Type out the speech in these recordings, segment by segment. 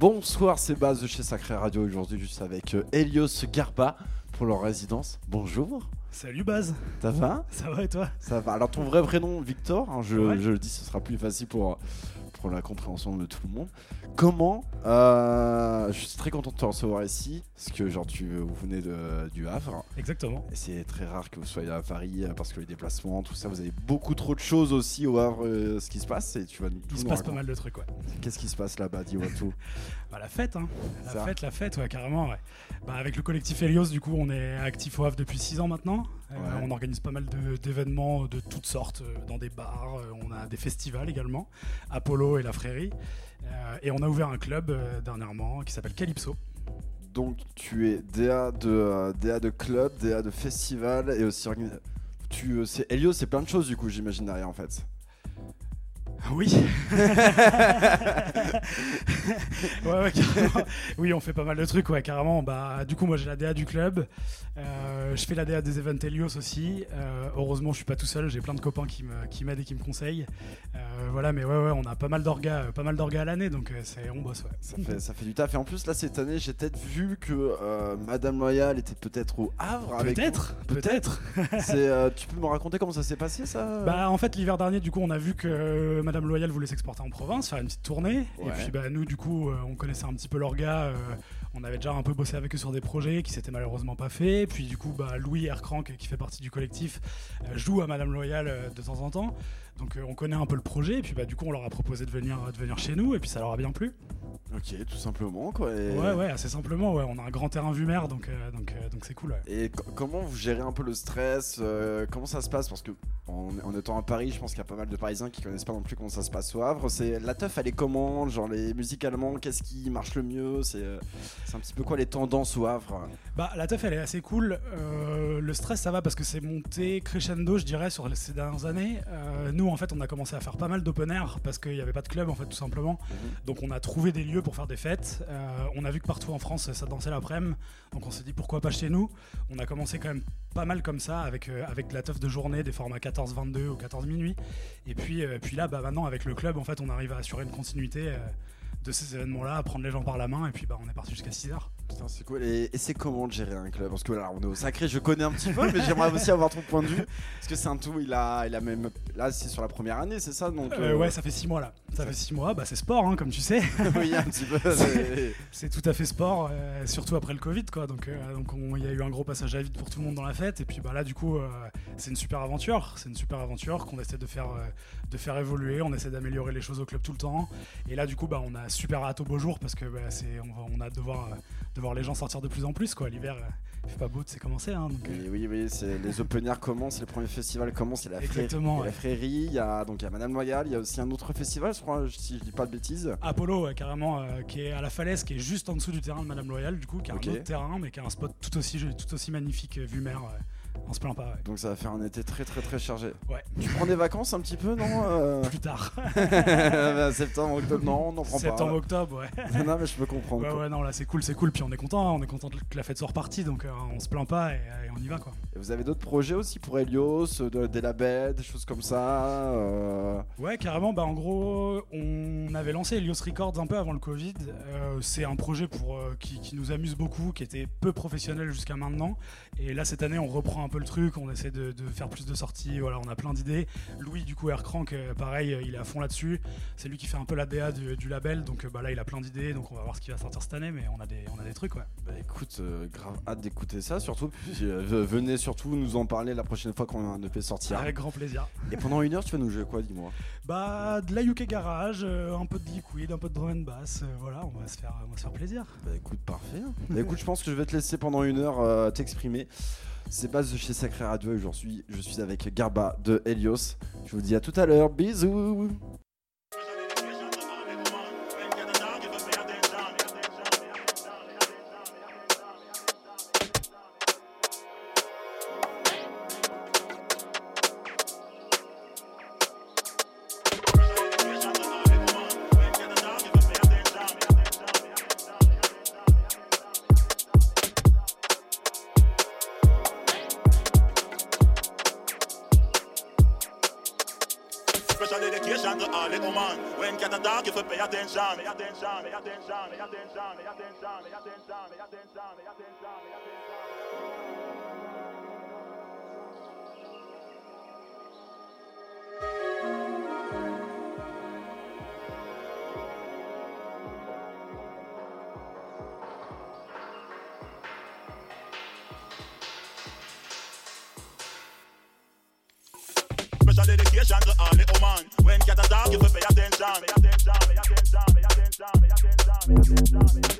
Bonsoir, c'est Baz de chez Sacré Radio. Aujourd'hui, juste avec euh, Elios Garba pour leur résidence. Bonjour. Salut Baz, Ça va? Ça va et toi? Ça va. Alors, ton vrai prénom, Victor, hein, je, Ouais. je le dis, ce sera plus facile pour, pour la compréhension de tout le monde. Comment euh, Je suis très content de te recevoir ici, parce que genre, tu, vous venez de, du Havre. Exactement. Et c'est très rare que vous soyez à Paris euh, parce que les déplacements, tout ça, vous avez beaucoup trop de choses aussi au Havre, euh, ce qui se passe. Et tu vas nous Il se passe pas mal de trucs, ouais. Qu'est-ce qui se passe là-bas Dis-moi tout. Bah, la fête, hein. La Ça. fête, la fête, ouais, carrément, ouais. Bah, avec le collectif Helios, du coup, on est actif au Havre depuis 6 ans maintenant. Euh, on organise pas mal d'événements de toutes sortes, euh, dans des bars, euh, on a des festivals également, Apollo et la Frérie. Euh, et on a ouvert un club dernièrement qui s'appelle Calypso. Donc tu es DA de, DA de club, DA de festival et aussi tu c'est Helio, c'est plein de choses du coup, j'imagine derrière en fait. Oui. ouais, ouais, carrément. Oui, on fait pas mal de trucs, ouais, carrément. Bah, du coup, moi, j'ai la DA du club. Euh, je fais la DA des events Helios aussi. Euh, heureusement, je suis pas tout seul. J'ai plein de copains qui me- qui m'aident et qui me conseillent. Euh, voilà, mais ouais, ouais, on a pas mal d'orgas, pas mal d'orgas à l'année, donc euh, c'est on bosse, ouais. Ça fait, ça fait du taf et en plus là cette année j'ai peut-être vu que euh, Madame Loyal était peut-être au Havre avec Peut-être, peut-être. C'est, euh, tu peux me raconter comment ça s'est passé ça? Bah en fait l'hiver dernier du coup on a vu que Madame Loyal voulait s'exporter en province, faire une petite tournée. Ouais. Et puis bah nous du coup euh, on connaissait un petit peu l'orga, euh, on avait déjà un peu bossé avec eux sur des projets qui s'étaient malheureusement pas faits. Puis du coup bah Louis Aircrank qui fait partie du collectif euh, joue à Madame Loyal de temps en temps. Donc euh, on connaît un peu le projet et puis bah du coup on leur a proposé de venir, de venir chez nous et puis ça leur a bien plu. Ok, tout simplement quoi. Et, Ouais ouais assez simplement ouais on a un grand terrain vue mer donc euh, donc euh, donc c'est cool ouais. et co- comment vous gérez un peu le stress Comment ça se passe? Parce que en, en étant à Paris, je pense qu'il y a pas mal de Parisiens qui connaissent pas non plus comment ça se passe au Havre. C'est la teuf, elle est comment? Genre les musicalement, qu'est-ce qui marche le mieux? C'est c'est un petit peu quoi les tendances au Havre? Bah la teuf elle est assez cool. Le stress ça va parce que c'est monté crescendo je dirais sur ces dernières années. Nous en fait on a commencé à faire pas mal d'open air parce qu'il n'y avait pas de club en fait tout simplement. Donc on a trouvé des lieux pour faire des fêtes. Euh, on a vu que partout en France ça dansait l'après-midi. Donc on s'est dit pourquoi pas chez nous? On a commencé quand même pas mal comme ça avec, euh, de la teuf de journée, des formats 14-22 ou 14 minuit. Et puis, euh, puis là bah, maintenant avec le club en fait on arrive à assurer une continuité. Euh, de ces événements-là, à prendre les gens par la main, et puis bah, on est parti jusqu'à 6 heures. Putain, c'est cool. Et, et c'est comment de gérer un club? Parce que là, on est au sacré, je connais un petit peu, mais j'aimerais aussi avoir ton point de vue. Parce que c'est un tout, il a, il a même. Là, c'est sur la première année, c'est ça donc, Euh, euh, ouais, ça fait six mois là. Ça fait six mois, bah c'est sport, hein, comme tu sais. oui, un petit peu. c'est- tout à fait sport, euh, surtout après le Covid, quoi. Donc, euh, donc on- il y a eu un gros passage à vide pour tout le monde dans la fête. Et puis bah là, du coup, euh, c'est une super aventure. C'est une super aventure qu'on essaie de faire, euh, de faire évoluer. On essaie d'améliorer les choses au club tout le temps. Et là, du coup, bah on a super hâte au beau jour parce que bah, c'est, on, a hâte de voir, euh, de voir les gens sortir de plus en plus, quoi. L'hiver, euh, il fait pas beau, c'est commencé, hein. Donc, euh, Oui, oui, c'est les open air commencent, les premiers festivals commencent, il y a la, il ouais. Frérie, il y a donc il y a Madame Loyal, il y a aussi un autre festival, je crois, si je dis pas de bêtises. Apollo, ouais, carrément, euh, qui est à la falaise, qui est juste en dessous du terrain de Madame Loyal, du coup, qui a un autre terrain, mais qui a un spot tout aussi, tout aussi magnifique, vue mer. On se plaint pas, ouais. Donc ça va faire un été très très très chargé. Ouais. Tu prends des vacances un petit peu, non euh Plus tard. Bah, Septembre, octobre, non, on n'en prend Septembre, octobre, ouais. pas. non, mais je peux comprendre. Ouais, ouais, non, là c'est cool, c'est cool. Puis on est content, hein, on est content que la fête soit repartie, donc euh, on se plaint pas et, et on y va, quoi. Et vous avez d'autres projets aussi pour Helios, euh, de- des labels, des choses comme ça euh, Ouais, carrément, bah en gros, on avait lancé Helios Records un peu avant le Covid. Euh, c'est un projet pour, euh, qui, qui nous amuse beaucoup, qui était peu professionnel jusqu'à maintenant. Et là, cette année, on reprend un peu le truc, on essaie de, de faire plus de sorties, voilà, on a plein d'idées. Louis, du coup, Aircrank, pareil, il est à fond là-dessus. C'est lui qui fait un peu la DA du, du label, donc bah, là, il a plein d'idées, donc on va voir ce qui va sortir cette année, mais on a des, on a des trucs, ouais. Bah écoute, grave hâte d'écouter ça, surtout. Puis, venez surtout nous en parler la prochaine fois qu'on a un EP sortir. Avec grand plaisir. Et pendant une heure, tu vas nous jouer quoi, dis-moi? Bah, de la UK Garage, euh, un peu de liquid, un peu de drum and bass, euh, voilà, on va se faire, on va se faire plaisir. Bah écoute, parfait. Bah écoute, je pense que je vais te laisser pendant une heure euh, t'exprimer. C'est Baz de chez Sacré Radio et aujourd'hui, je suis avec Garba de Helios. Je vous dis à tout à l'heure, bisous attenzione, attenzione, attenzione, attenzione, attenzione, attenzione, attenzione, attenzione. Special dedication to all the woman. When cat a dog, you pay attention. Pay attention. Pay attention. Dame.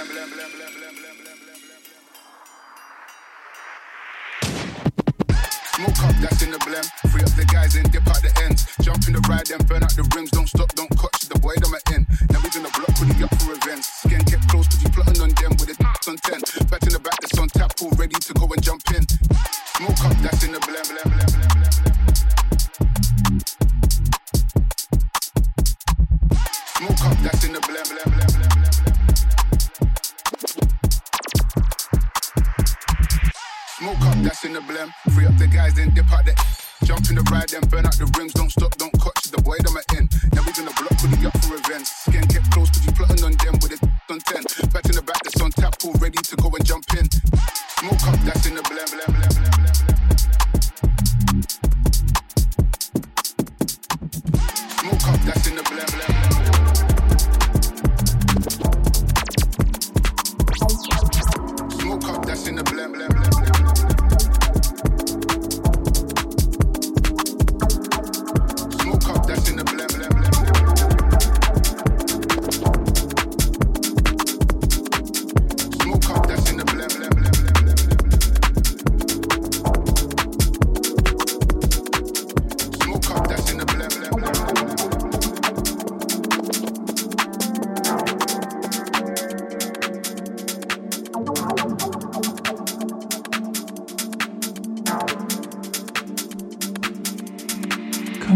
Smoke up, that's in the blem. Free up the guys and dip out the ends. Jump in the ride and burn out the rims. Don't stop.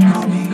Help me.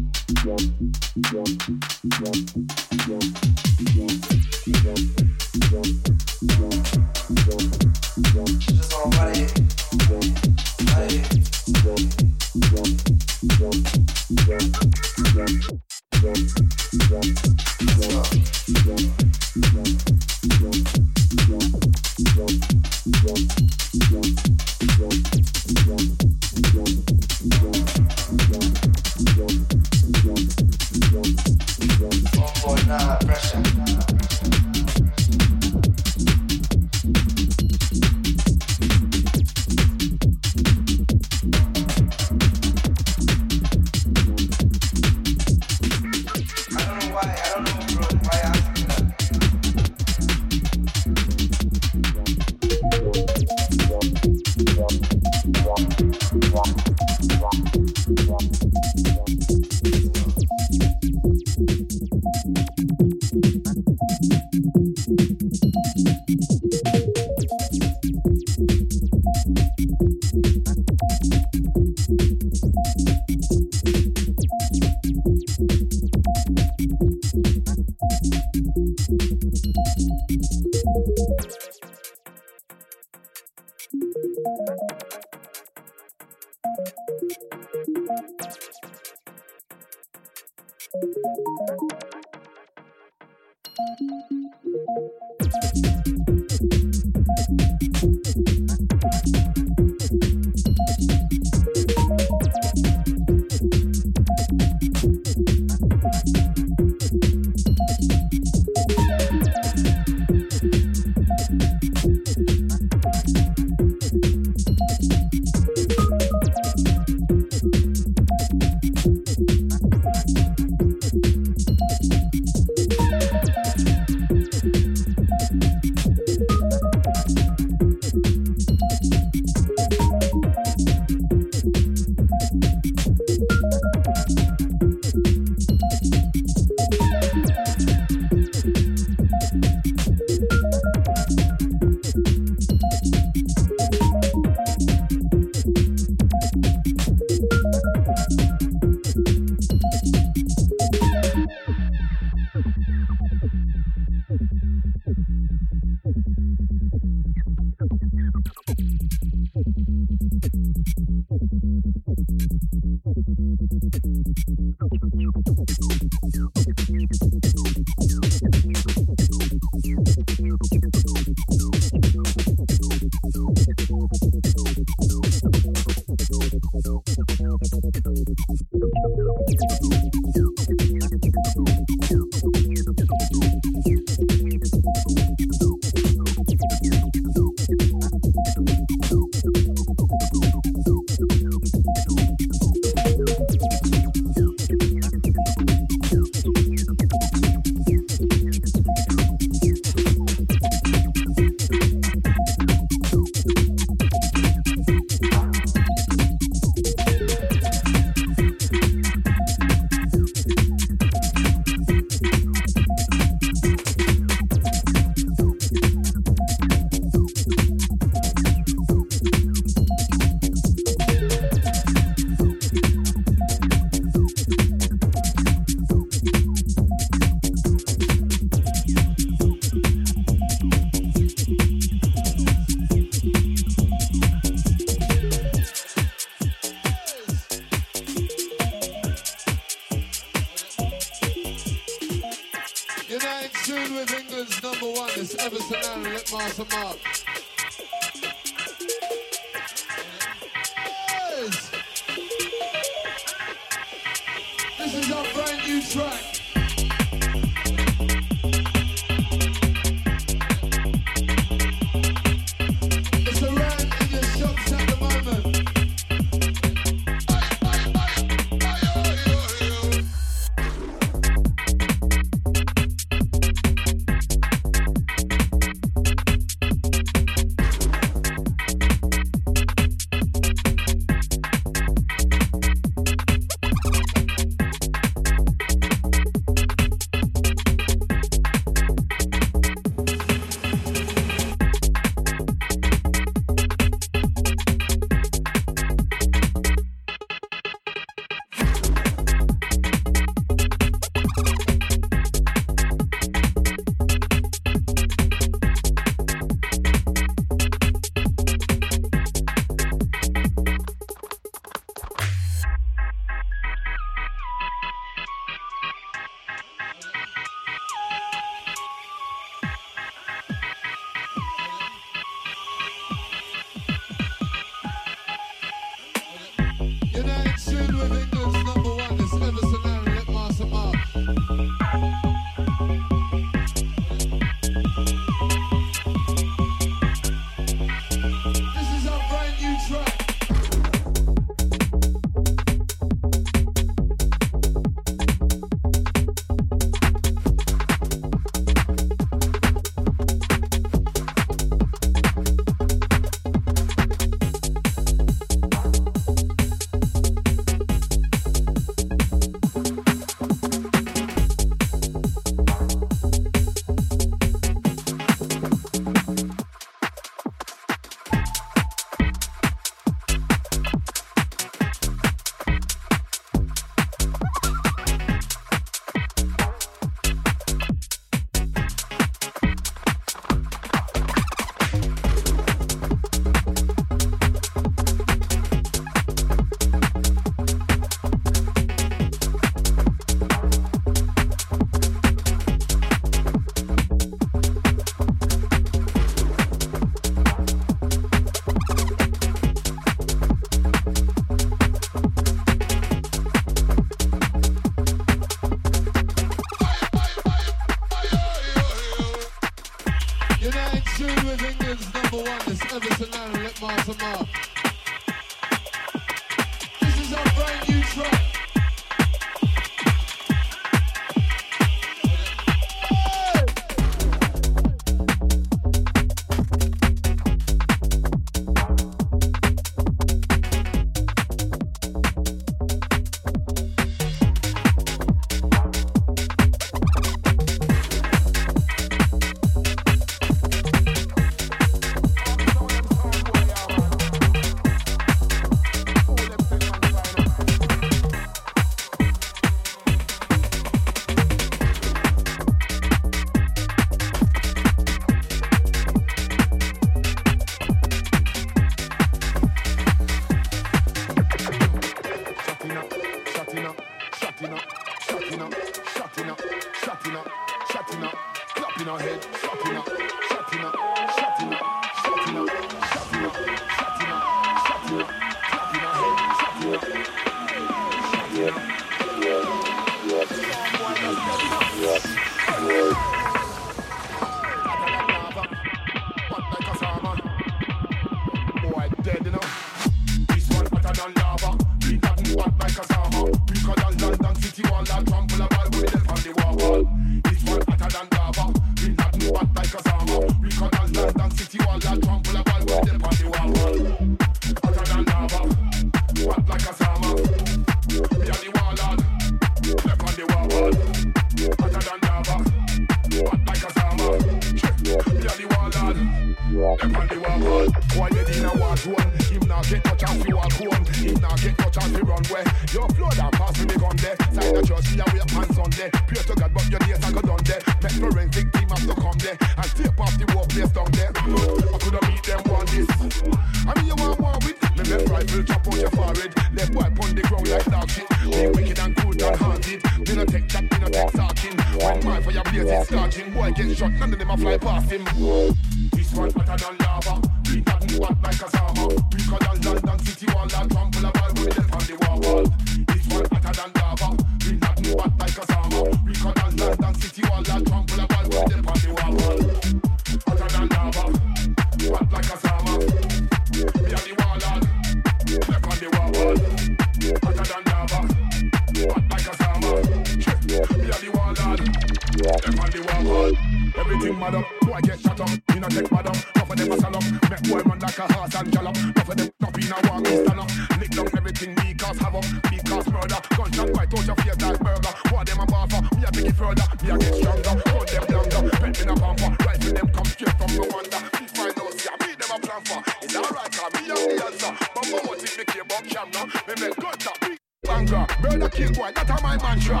suffer. It's alright, cause me am the answer. But my motive me care about jam now. Me make gutter up, big banger. murder kill boy, that a my mantra.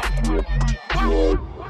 Wow.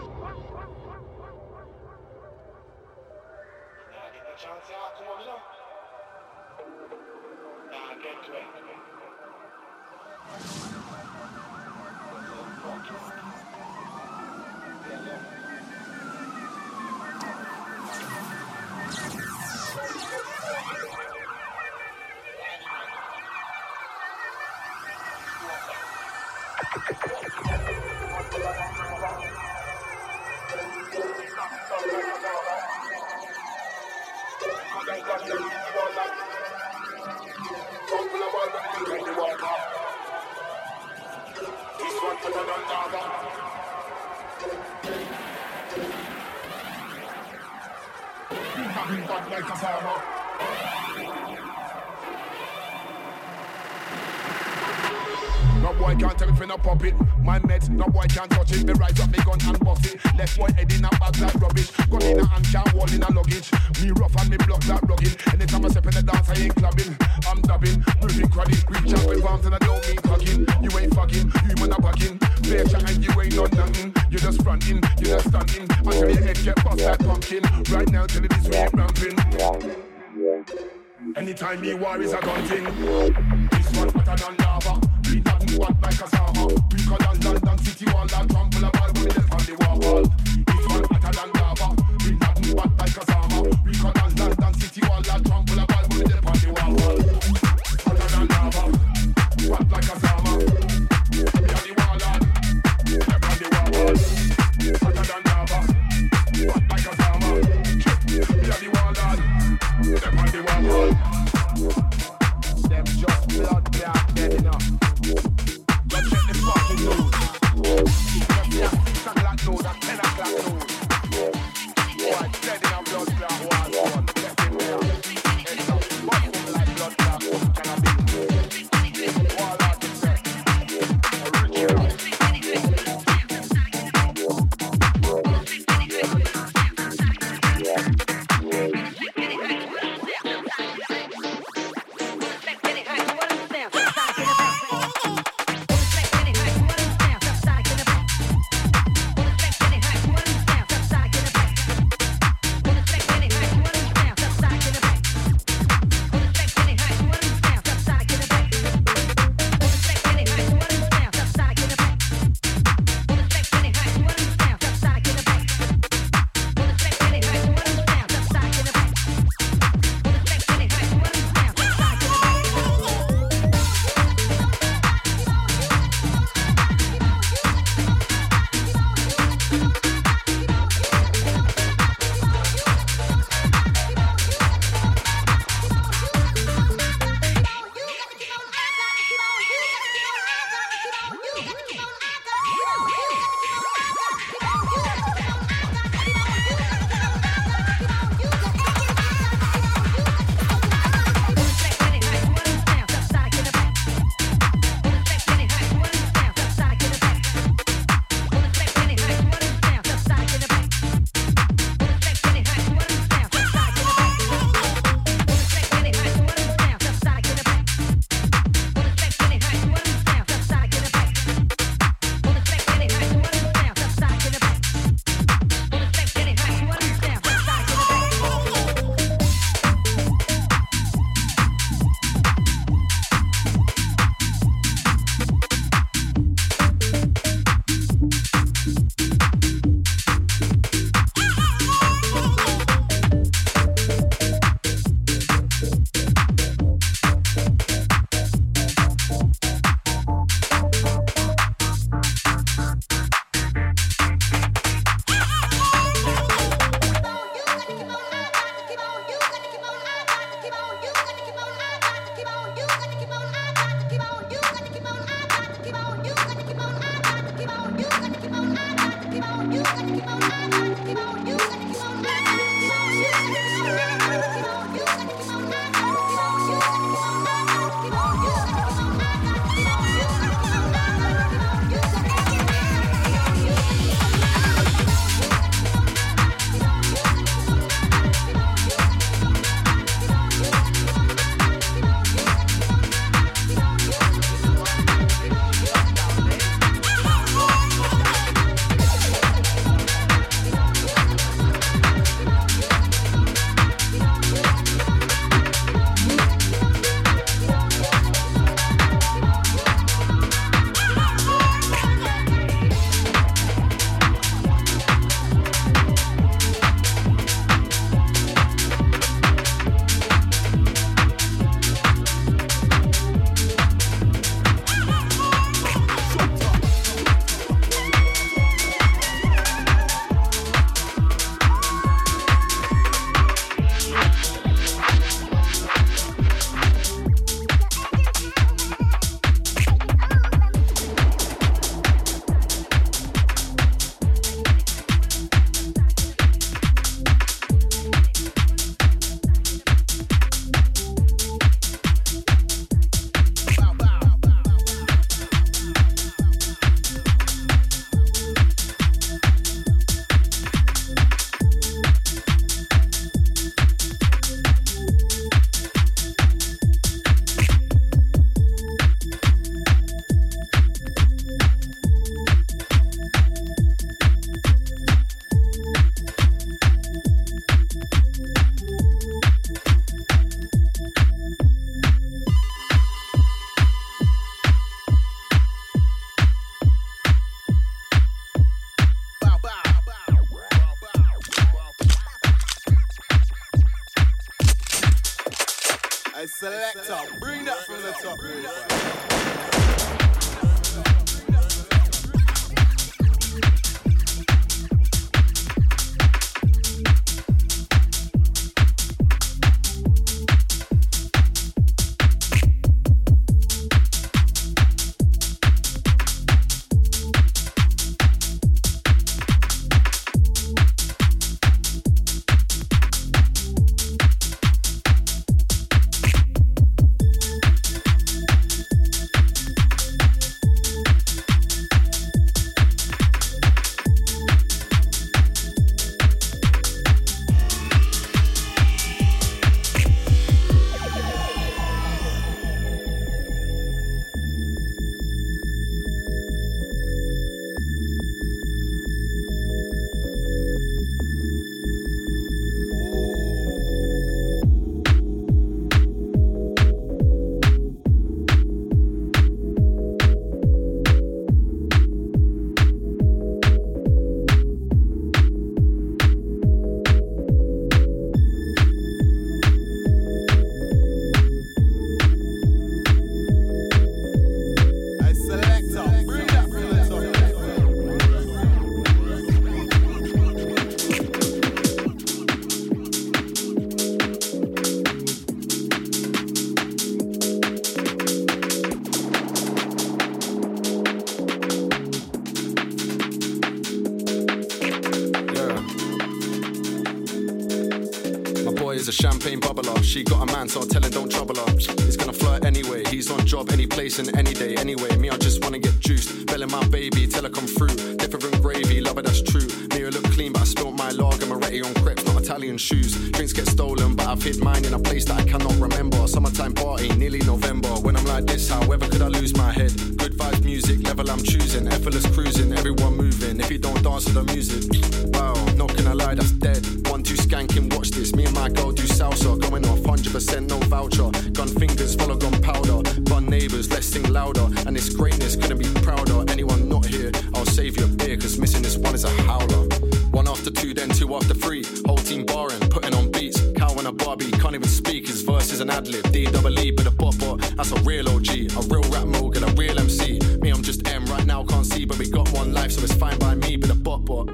Anyone not here, I'll save you a beer, cause missing this one is a howler. One after two, then two after three. Whole team barring, putting on beats. Cow and a Barbie, can't even speak. His verse is an ad lib. D double E, but a bot bot. That's a real OG, a real rap mogul, a real MC. Me, I'm just M right now, can't see, but we got one life, so it's fine by me. But a bot bot.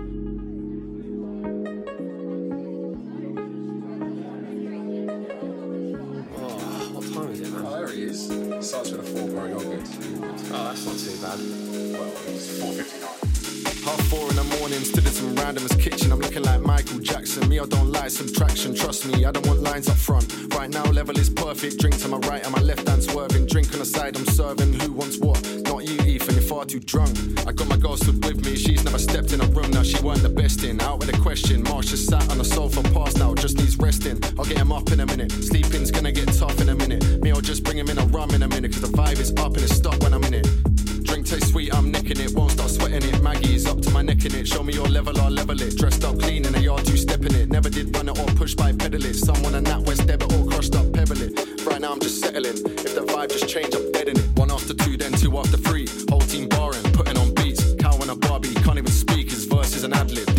What time is it, man? Oh, there he is. Starts with a four bar yogurt. Oh, that's not too bad. Well, it's 4.59. Half four in the morning, stood in some random's kitchen. I'm looking like Michael Jackson. Me, I don't like subtraction. Trust me, I don't want lines up front. Right now, level is perfect. Drink to my right and my left hand swerving. Drink on the side, I'm serving. Who wants what? Not you, Ethan. You're far too drunk. I got my girl stood with me. She's never stepped in a room now. She weren't the best in. Out with a question. Marsh just sat on the sofa, passed out. Just needs resting. I'll get him up in a minute. Sleeping's gonna get tough in a minute. Me, I'll just bring him in a rum in a minute. Cause the vibe is up and it's stuck when I'm in it. Tastes sweet, I'm nicking it. Won't start sweating it. Maggie's up to my neck in it. Show me your level, I'll level it. Dressed up clean in a yard, you stepping it. Never did run it or push by pedal it. Someone a nat west debit or crushed up pebble it. Right now I'm just settling. If the vibe just change, I'm dead in it. One after two, then two after three. Whole team barring, putting on beats. Cow and a Barbie, can't even speak. His verse is an ad lib.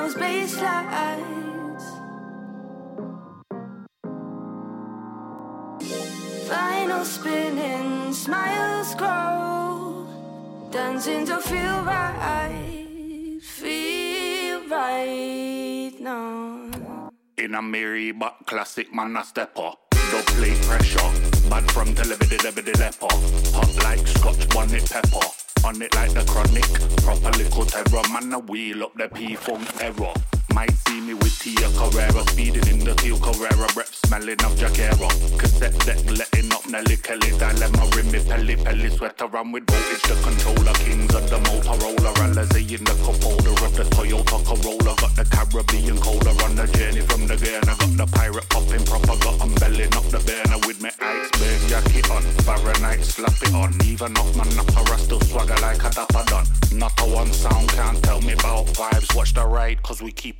Those bass lights. Vinyl spinning, smiles grow, dancing to feel right, feel right now. In a merry but classic man a stepper. Don't play pressure. Bad from television, the leper. Hot like scotch one bonnet pepper. On it like the chronic. Proper little terror. Man, a wheel up the P funk error. Might see me with Tia Carrera speeding in the Tio Carrera rep smelling of Jaguar. Cassette deck letting up Nelly Kelly dilemma rim me pelly pelly sweater run with voltage the controller kings of the Motorola Alizé in the cup holder of the Toyota Corolla. Got the Caribbean colder on the journey from the Ghana got the pirate popping proper got I'm belling up the burner with me iceberg jacket on. Fahrenheit slap it on. Even off my napper I still swagger like a dapper done not a one sound can't tell me about vibes. Watch the ride cause we keep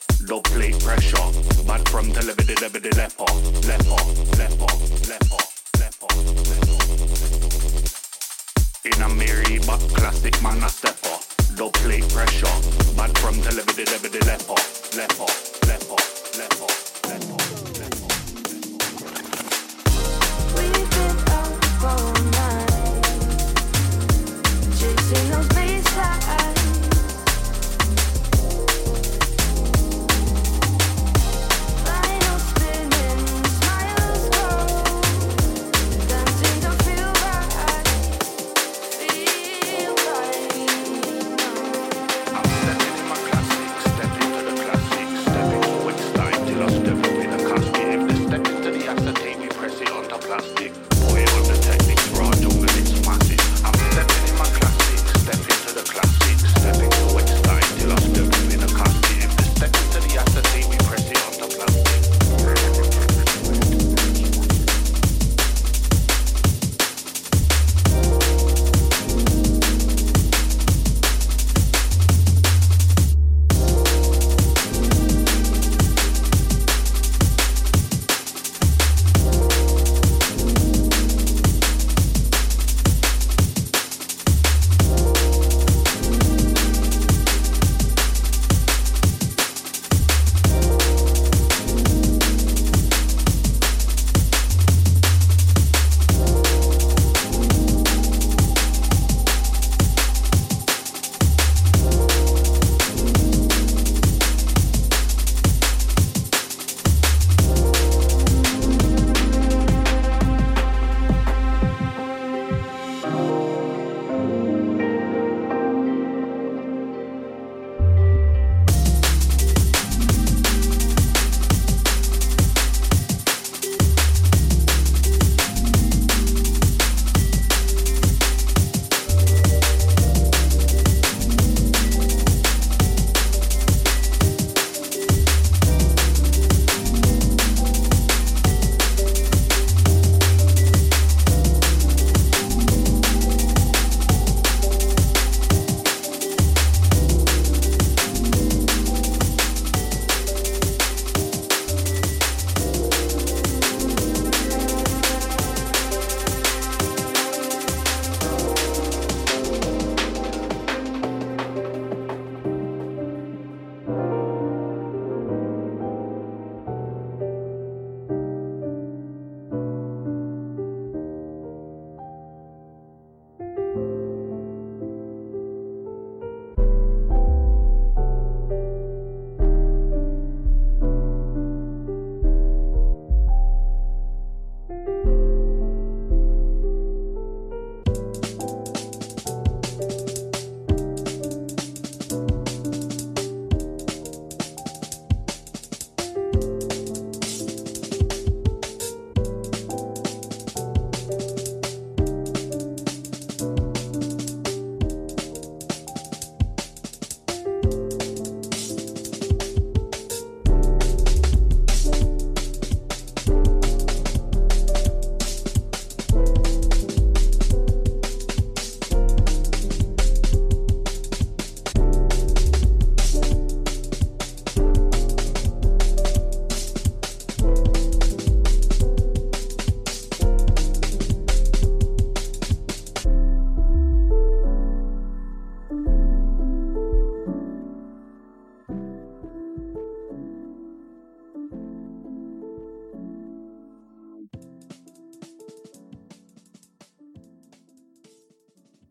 Lovely pressure. Mad from the levity, levity, leper, leper, leper, leper, leper. In a mirror, but classic man a stepper. Lovely pressure. Mad from the levity, leper, leper, leper, leper, leper. leper. We've did all for